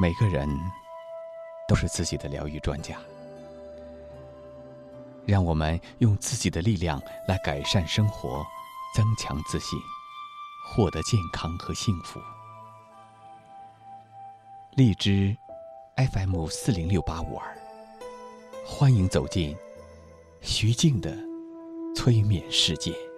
每个人都是自己的疗愈专家，让我们用自己的力量来改善生活，增强自信，获得健康和幸福。荔枝 FM 四零六八五二，欢迎走进徐静的催眠世界。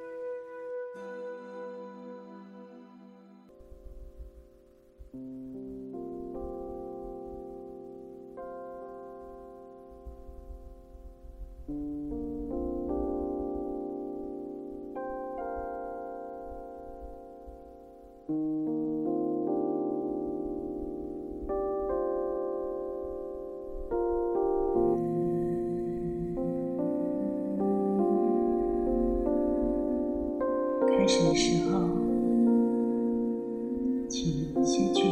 请先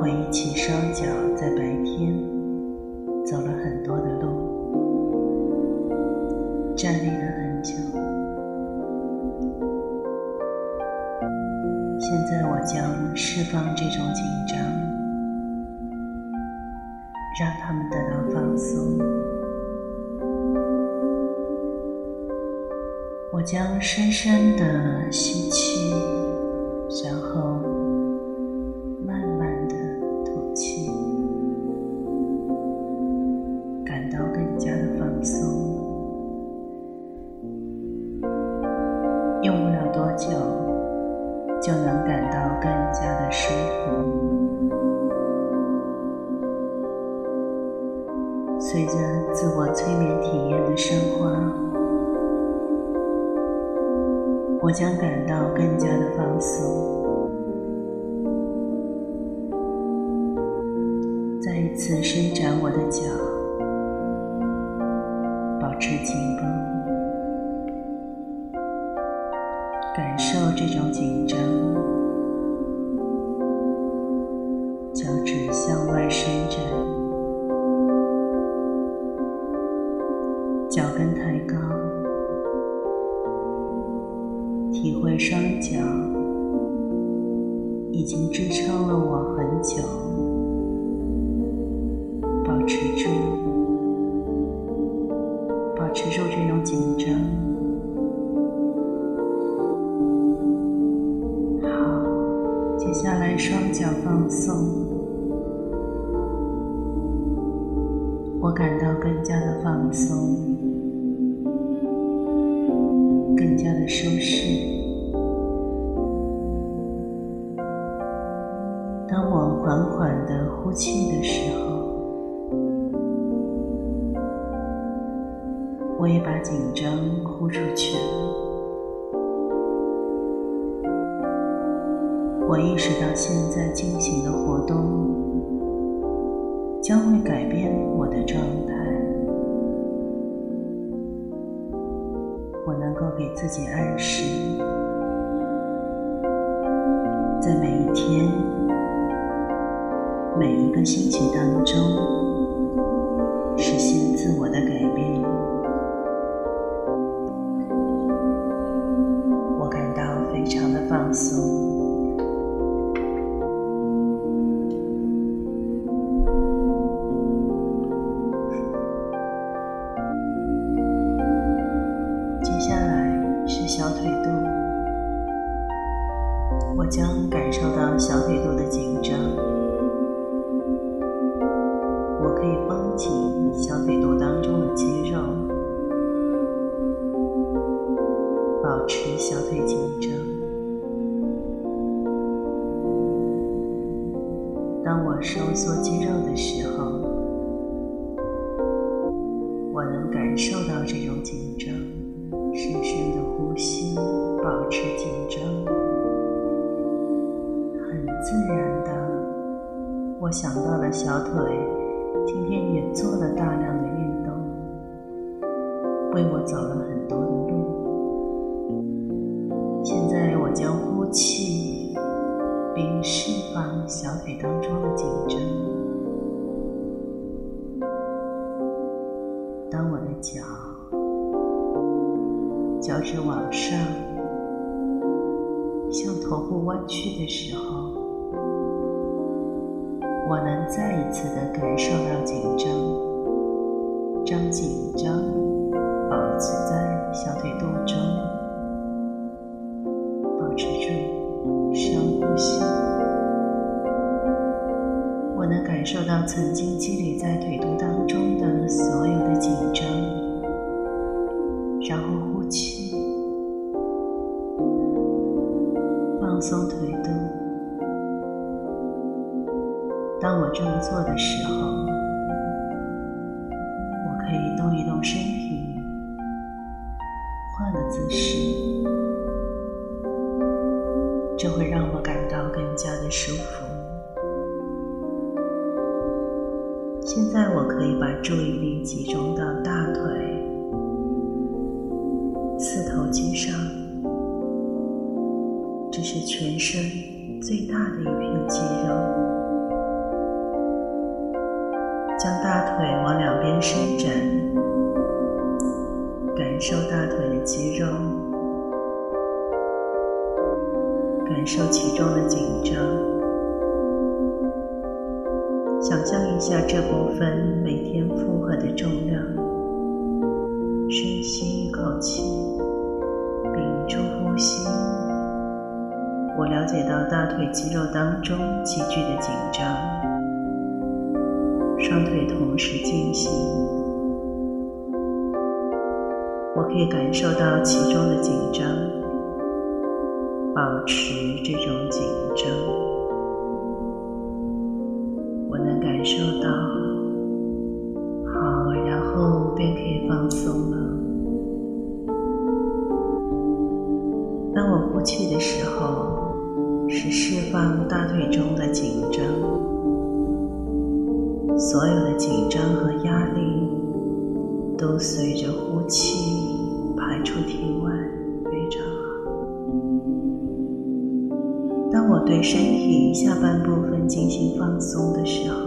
回忆起双脚在白天走了很多的路。站立了很久，现在我将释放这种紧张，让他们得到放松。我将深深的吸气，再次伸展我的脚，保持紧绷。感受这种紧张，当我缓缓的呼气的时候，我也把紧张呼出去了。我意识到，现在进行的活动将会改变我的状态。我能够给自己暗示，在每一天、每一个心情当中，实现自我的改变。我感到非常的放松。我将感受到小腿肚的紧张，头部弯曲的时候，我能再一次的感受到紧张，将紧张保持在小腿肚中。保持住深呼吸，我能感受到曾经积累在腿肚当这是全身最大的一片肌肉。将大腿往两边伸展，感受大腿的肌肉。感受其中的紧张，想象一下这部分每天负荷的重量。深吸一口气，屏住呼吸。我了解到大腿肌肉当中急剧的紧张，双腿同时进行，我可以感受到其中的紧张。保持这种紧张，我能感受到。好，然后便可以放松了。当我呼气的时候，是释放大腿中的紧张，所有的紧张和压力都随着呼气排出体外。非常好当我对身体下半部分进行放松的时候，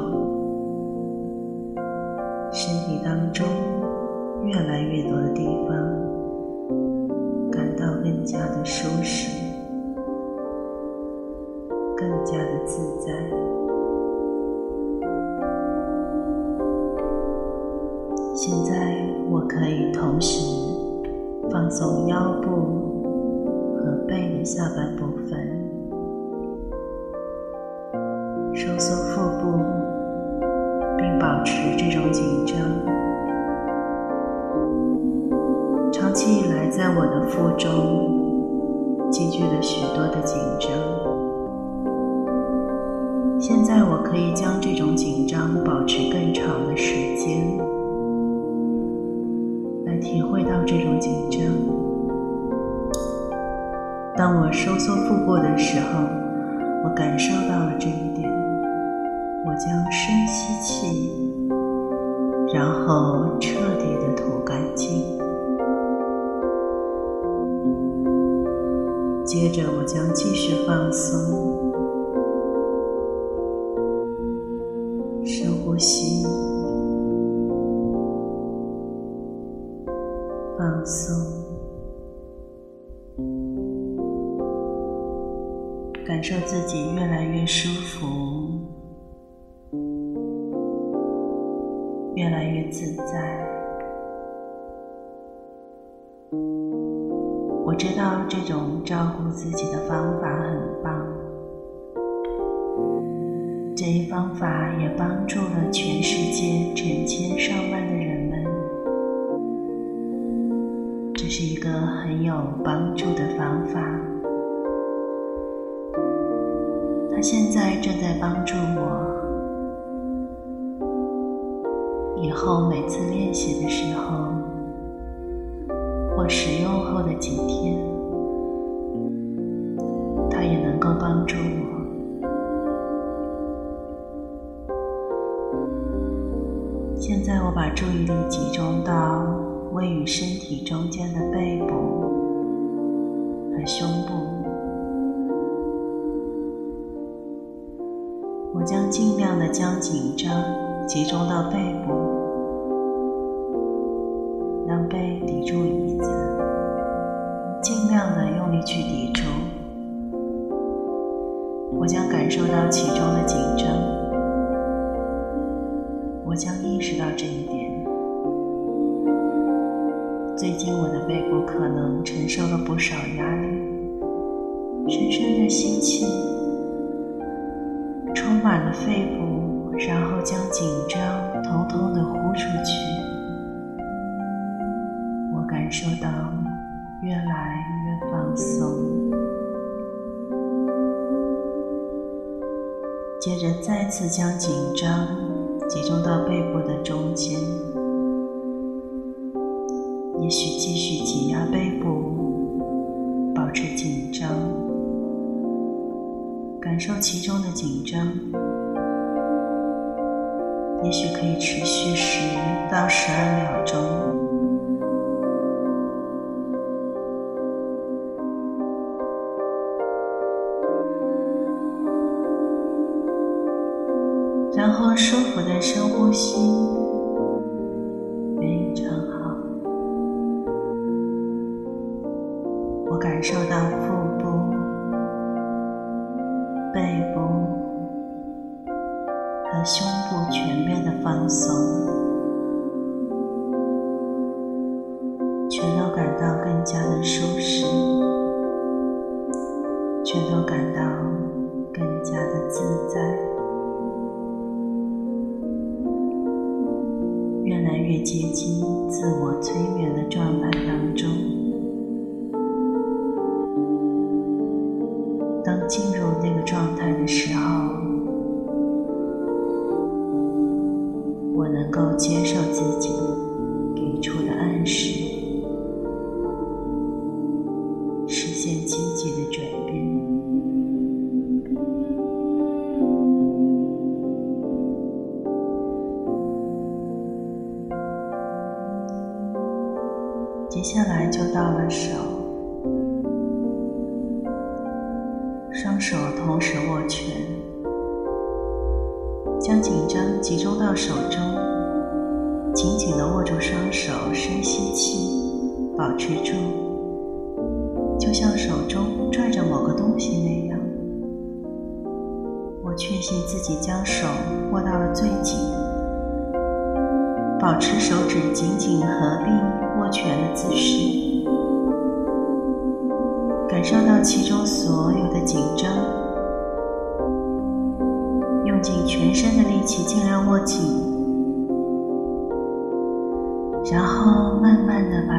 积聚了许多的紧张。现在，我可以将这种紧张保持更长的时间，来体会到这种紧张。当我收缩腹部的时候，我感受到了这一点。我将深吸气，然后彻底的吐干净。接着，我将继续放松，知道这种照顾自己的方法很棒，这一方法也帮助了全世界成千上万的人们。这是一个很有帮助的方法，它现在正在帮助我。以后每次练习的时候，使用后的几天，它也能够帮助我。现在我把注意力集中到位于身体中间的背部和胸部。我将尽量的将紧张集中到背部，量的用力去抵住。我将感受到其中的紧张，我将意识到这一点。最近我的背部可能承受了不少压力，深深的吸气。充满了肺部，然后将紧张通通的呼出去。我感受到越来越放松。接着再次将紧张集中到背部的中间，也许继续挤压背部，保持紧张。感受其中的紧张，也许可以持续十到十二秒钟，深呼吸，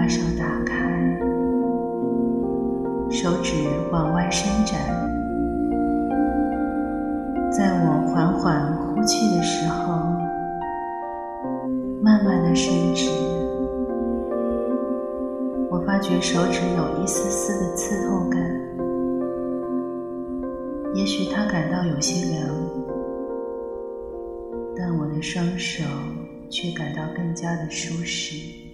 手打开，手指往外伸展，在我缓缓呼气的时候，慢慢的伸直。我发觉手指有一丝丝的刺痛感，也许他感到有些凉，但我的双手却感到更加的舒适。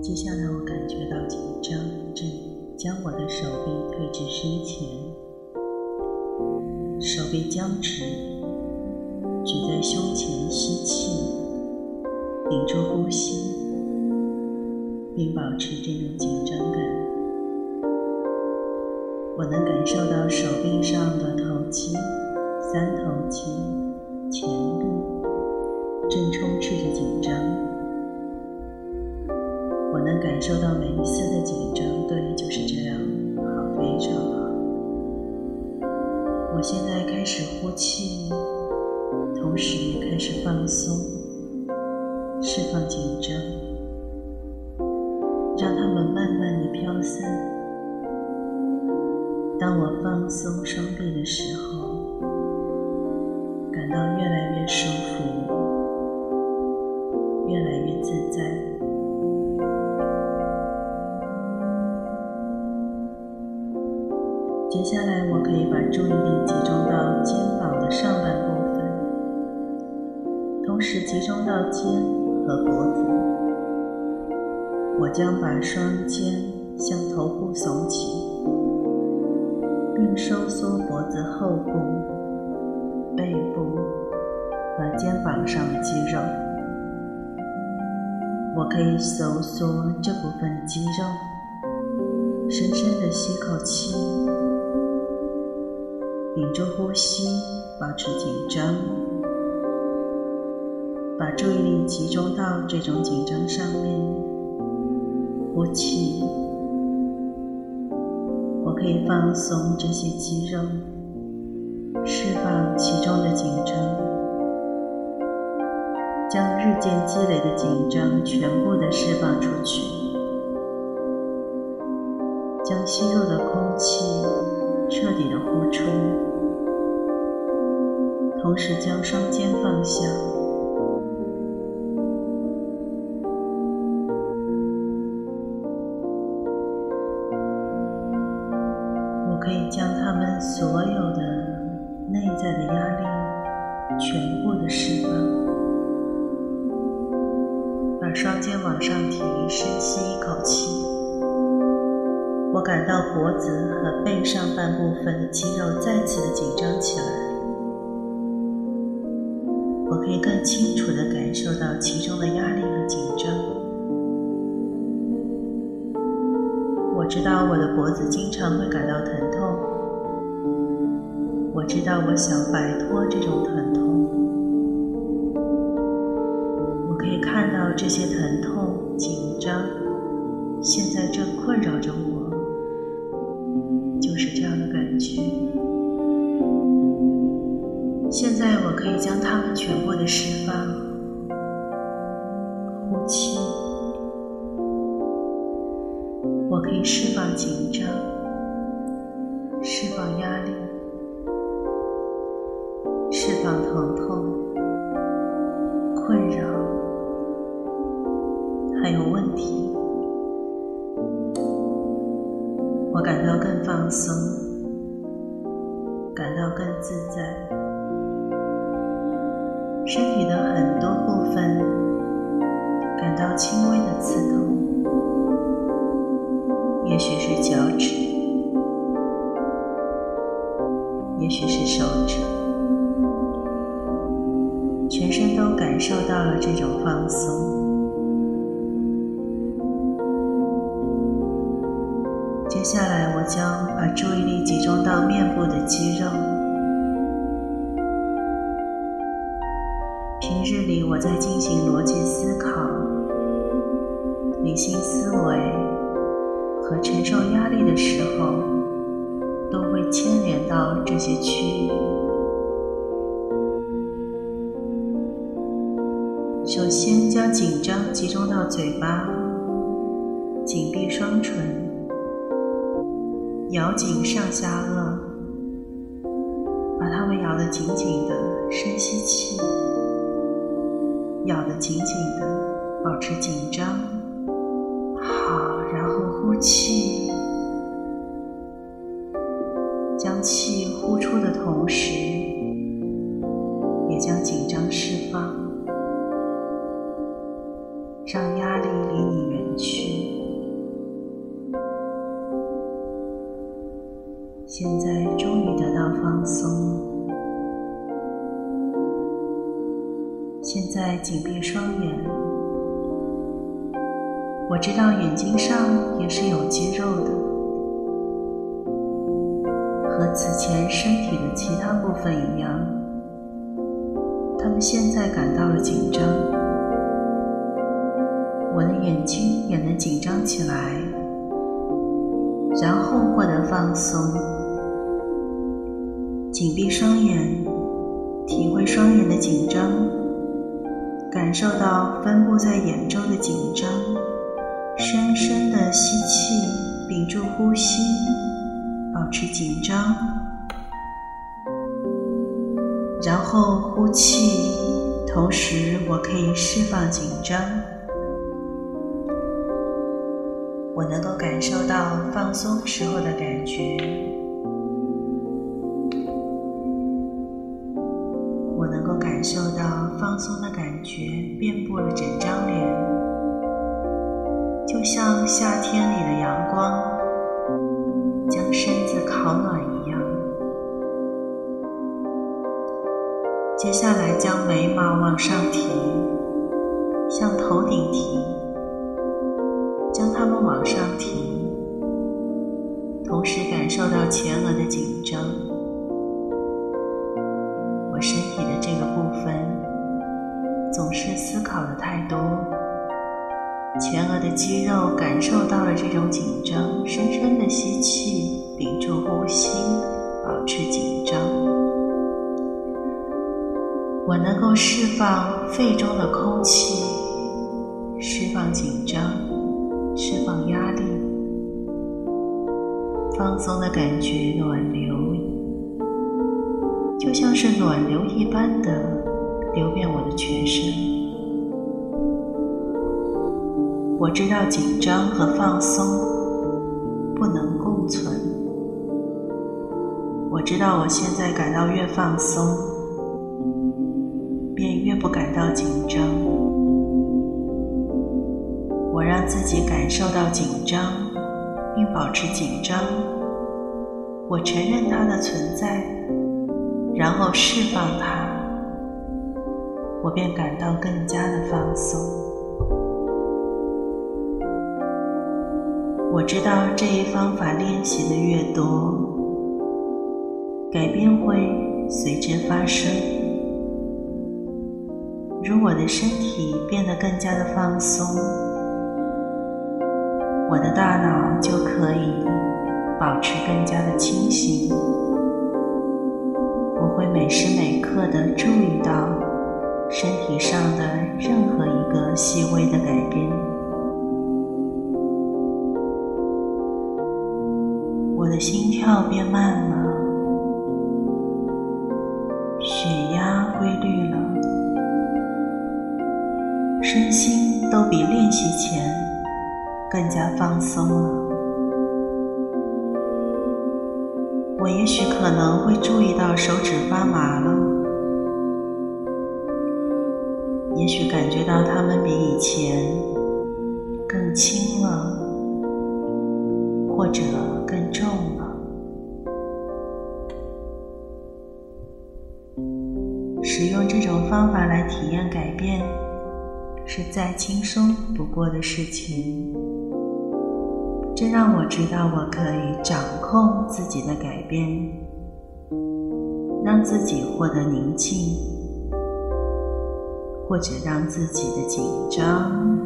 接下来，我感觉到紧张正。将我的手臂推至身前，手臂僵直，举在胸前，吸气，屏住呼吸，并保持这种紧张感。我能感受到手臂上的头肌、三头肌、前臂正充斥着紧张。我能感受到每一丝的紧张，对，就是这样，好，非常好。我现在开始呼气，同时开始放松，释放紧张，让它们慢慢的飘散。当我放松双臂的时候，感到越来越舒服，接下来，我可以把注意力集中到肩膀的上半部分，同时集中到肩和脖子。我将把双肩向头部耸起，并收缩脖子后部、背部和肩膀上的肌肉。我可以收缩这部分肌肉，深深的吸口气。屏住呼吸，保持紧张，把注意力集中到这种紧张上面。呼气，我可以放松这些肌肉，释放其中的紧张，将日渐积累的紧张全部的释放出去，将吸入的空气彻底的呼出。同时将双肩放下，我可以将他们所有的内在的压力全部的释放。把双肩往上提，深吸一口气，我感到脖子和背上半部分的肌肉再次的紧张起来。可以更清楚地感受到其中的压力和紧张。我知道我的脖子经常会感到疼痛。我知道我想摆脱这种疼痛。我可以看到这些疼我可以释放紧张，释放压力，释放疼痛、困扰，还有问题。我感到更放松，感到更自在。也许是脚趾，也许是手这些区域。首先，将紧张集中到嘴巴，紧闭双唇，咬紧上下颚，把它们咬得紧紧的，深吸气。咬得紧紧的，保持紧张。好，然后呼气，我知道眼睛上也是有肌肉的，和此前身体的其他部分一样，他们现在感到了紧张，我的眼睛也能紧张起来，然后获得放松，紧闭双眼，体会双眼的紧张。感受到分布在眼周的紧张，深深的吸气，屏住呼吸，保持紧张，然后呼气，同时我可以释放紧张。我能够感受到放松时候的感觉，放松的感觉遍布了整张脸。就像夏天里的阳光，将身子烤暖一样。接下来，将眉毛往上提，向头顶提，将它们往上提，同时感受到前额的紧张。我身体的考的太多。前额的肌肉感受到了这种紧张，深深的吸气，屏住呼吸，保持紧张。我能够释放肺中的空气，释放紧张，释放压力，放松的感觉暖流，就像是暖流一般的流遍我的全身。我知道紧张和放松不能共存。我知道我现在感到越放松，便越不感到紧张。我让自己感受到紧张，并保持紧张。我承认它的存在，然后释放它，我便感到更加的放松。我知道这一方法练习的越多，改变会随之发生。如果我的身体变得更加的放松，我的大脑就可以保持更加的清醒。我会每时每刻的注意到身体上的任何一个细微的改变。的心跳变慢了，血压规律了，身心都比练习前更加放松了。我也许可能会注意到手指发麻了，也许感觉到它们比以前更轻了，或者。体验改变，是再轻松不过的事情。这让我知道，我可以掌控自己的改变，让自己获得宁静，或者让自己的紧张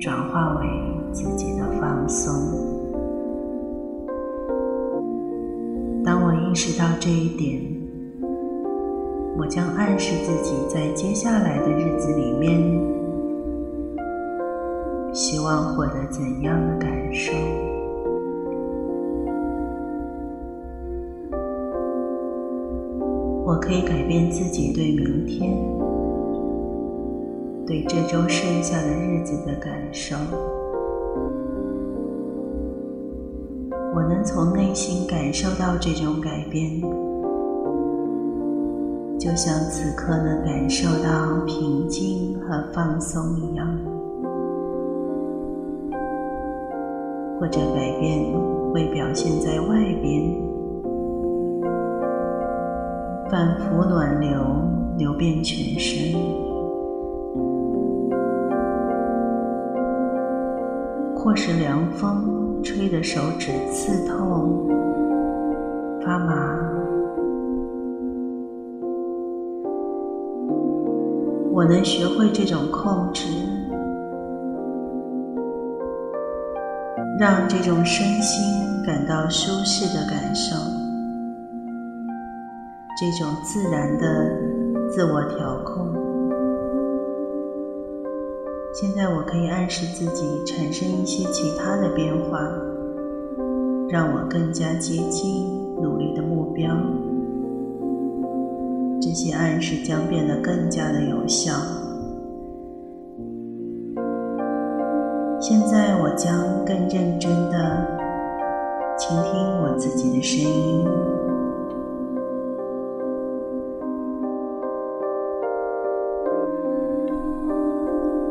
转化为自己的放松。当我意识到这一点，我将暗示自己在接下来的日子里面，希望获得怎样的感受。我可以改变自己对明天、对这周剩下的日子的感受。我能从内心感受到这种改变，就像此刻能感受到平静和放松一样。或者改变会表现在外边，反复暖流流遍全身，或是凉风。吹的手指刺痛、发麻，我能学会这种控制，让这种身心感到舒适的感受，这种自然的自我调控。现在我可以暗示自己产生一些其他的变化，让我更加接近努力的目标。这些暗示将变得更加的有效。现在我将更认真的倾听我自己的声音。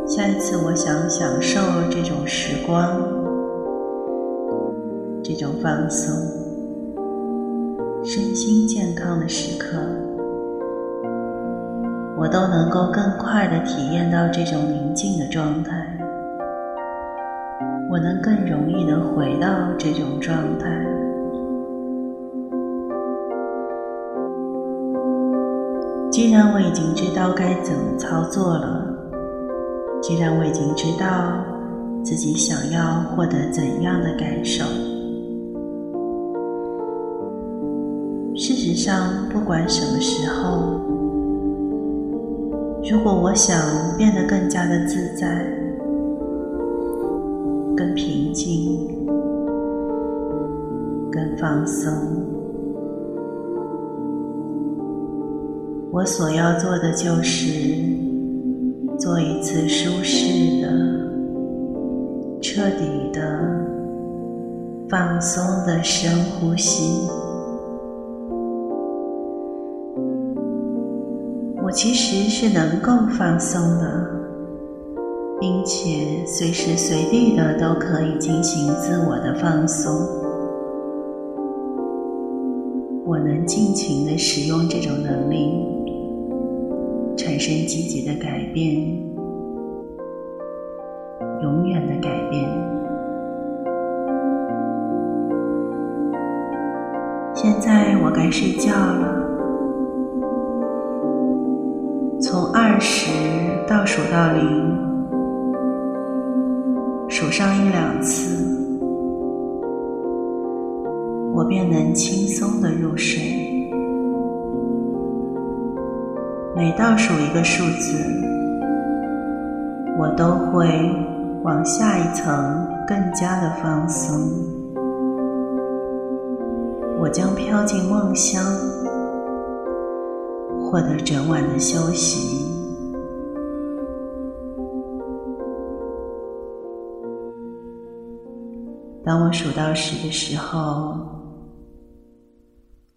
下一次，我想享受这种时光，这种放松、身心健康的时刻，我都能够更快的体验到这种宁静的状态。我能更容易的回到这种状态。既然我已经知道该怎么操作了。既然我已经知道自己想要获得怎样的感受，事实上，不管什么时候，如果我想变得更加的自在、更平静、更放松，我所要做的就是。做一次舒适的、彻底的、放松的深呼吸。我其实是能够放松的，并且随时随地的都可以进行自我的放松。我能尽情的使用这种能力。产生积极的改变，永远的改变。现在我该睡觉了。从二十倒数到零，数上一两次，我便能轻松的入睡。每倒数一个数字，我都会往下一层更加的放松。我将飘进梦乡，获得整晚的休息。当我数到十的时候，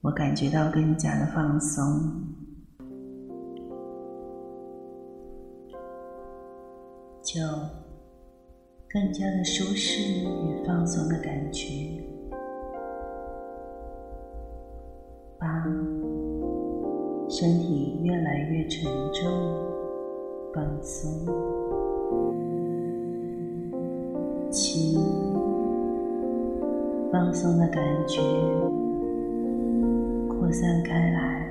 我感觉到更加的放松。就更加的舒适与放松的感觉。八，身体越来越沉重，放松。七，放松的感觉扩散开来。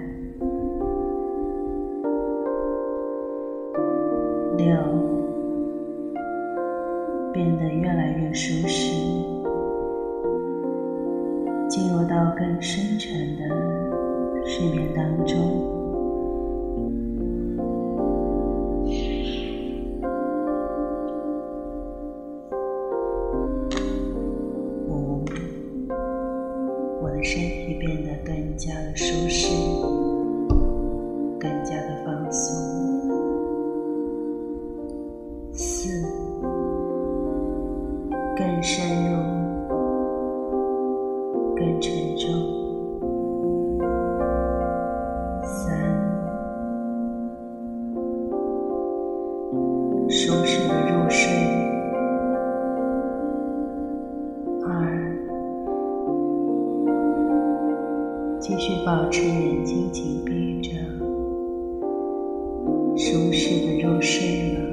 六。变得越来越舒适，进入到更深沉的睡眠当中。继续保持眼睛紧闭着，舒适的入睡了。